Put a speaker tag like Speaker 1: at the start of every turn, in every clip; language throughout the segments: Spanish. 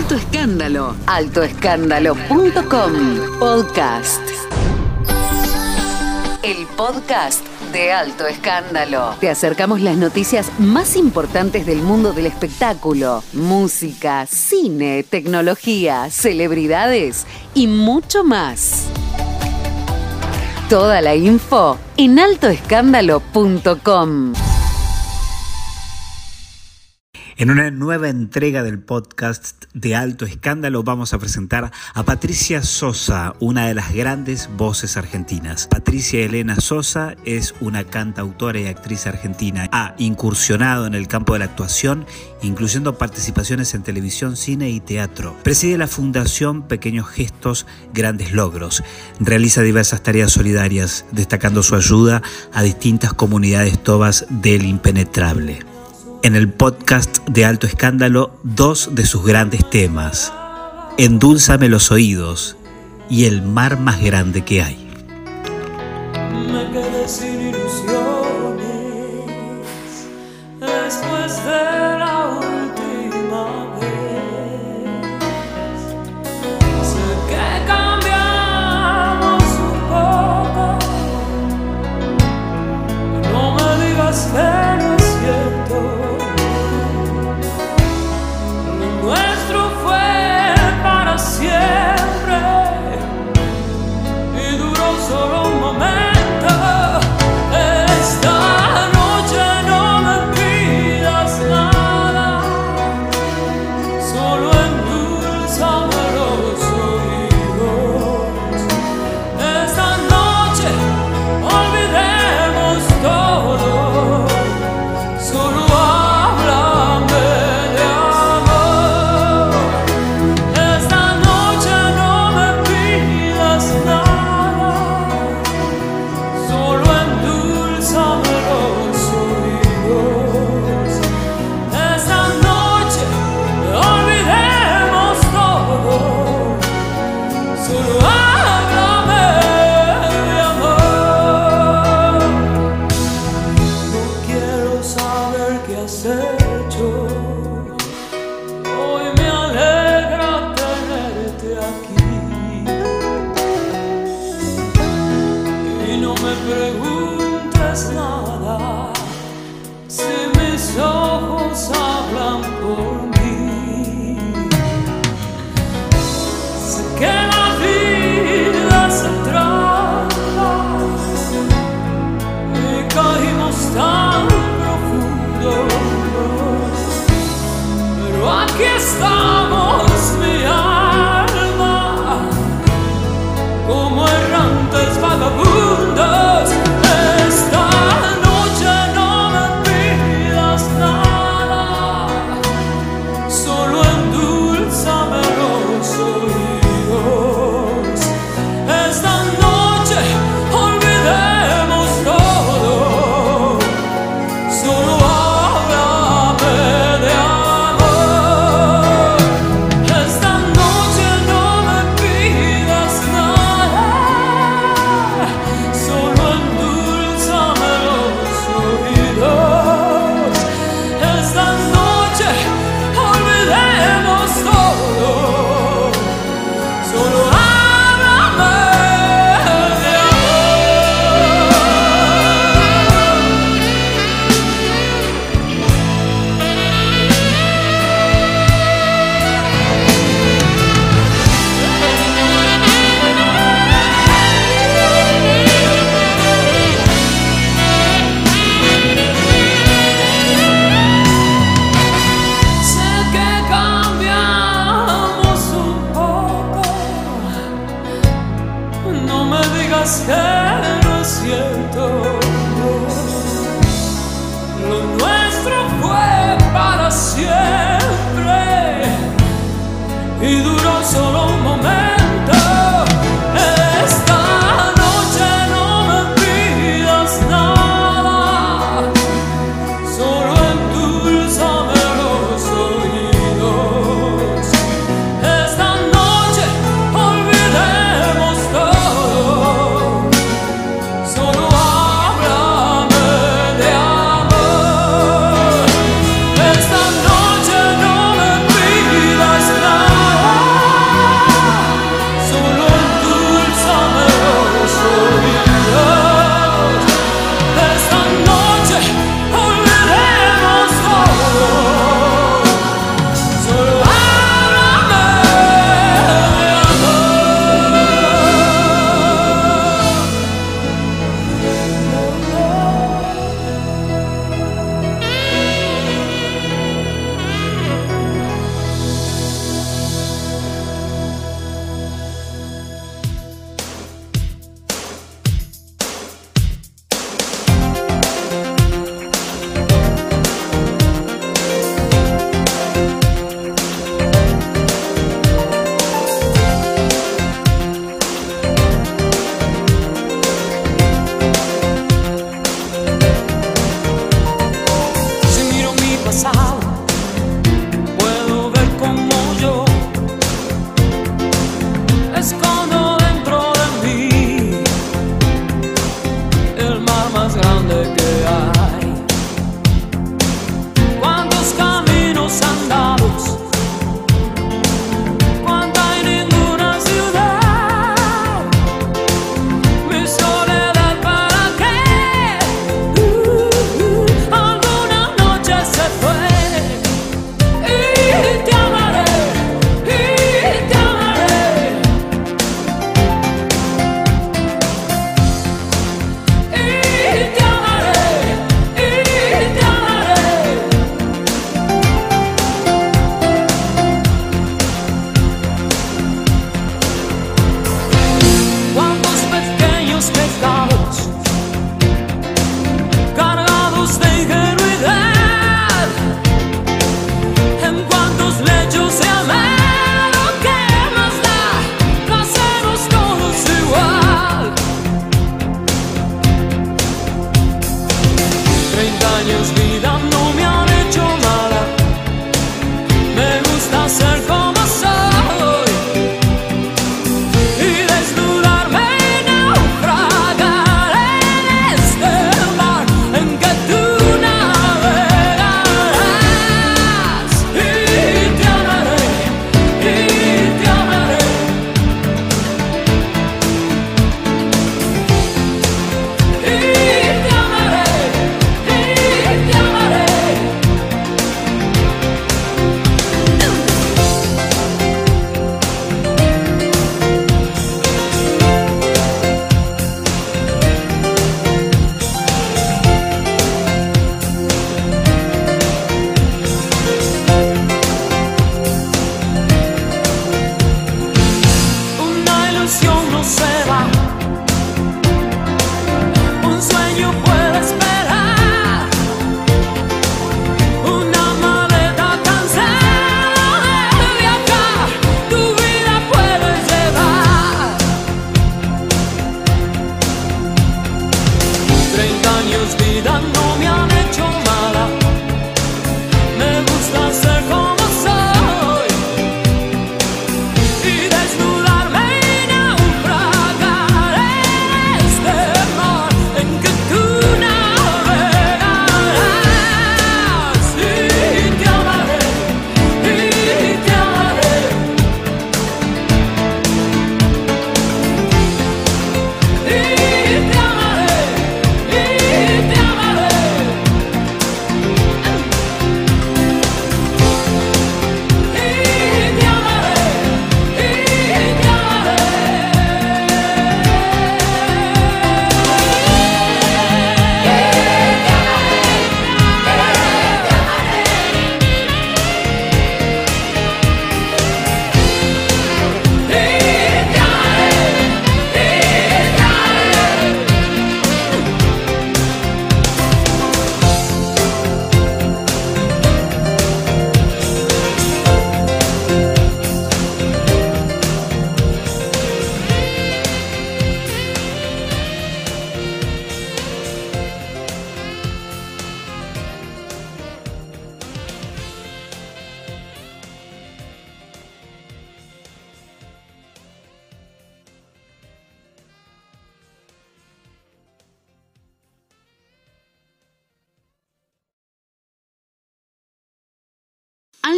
Speaker 1: Alto Escándalo. Altoescándalo.com. Podcast. El podcast de Alto Escándalo. Te acercamos las noticias más importantes del mundo del espectáculo, música, cine, tecnología, celebridades y mucho más. Toda la info en altoescándalo.com.
Speaker 2: En una nueva entrega del podcast de Alto Escándalo vamos a presentar a Patricia Sosa, una de las grandes voces argentinas. Patricia Elena Sosa es una cantautora y actriz argentina. Ha incursionado en el campo de la actuación, incluyendo participaciones en televisión, cine y teatro. Preside la Fundación Pequeños Gestos, Grandes Logros. Realiza diversas tareas solidarias, destacando su ayuda a distintas comunidades tobas del impenetrable en el podcast de Alto Escándalo dos de sus grandes temas, Endúlzame los oídos y El mar más grande que hay.
Speaker 3: Me preguntes nada. Si mis ojos olvidando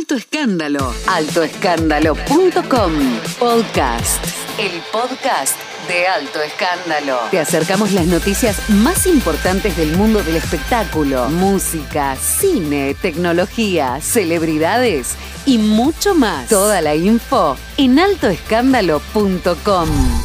Speaker 1: Alto Escándalo. Altoescándalo.com. Podcast. El podcast de Alto Escándalo. Te acercamos las noticias más importantes del mundo del espectáculo, música, cine, tecnología, celebridades y mucho más. Toda la info en altoescándalo.com.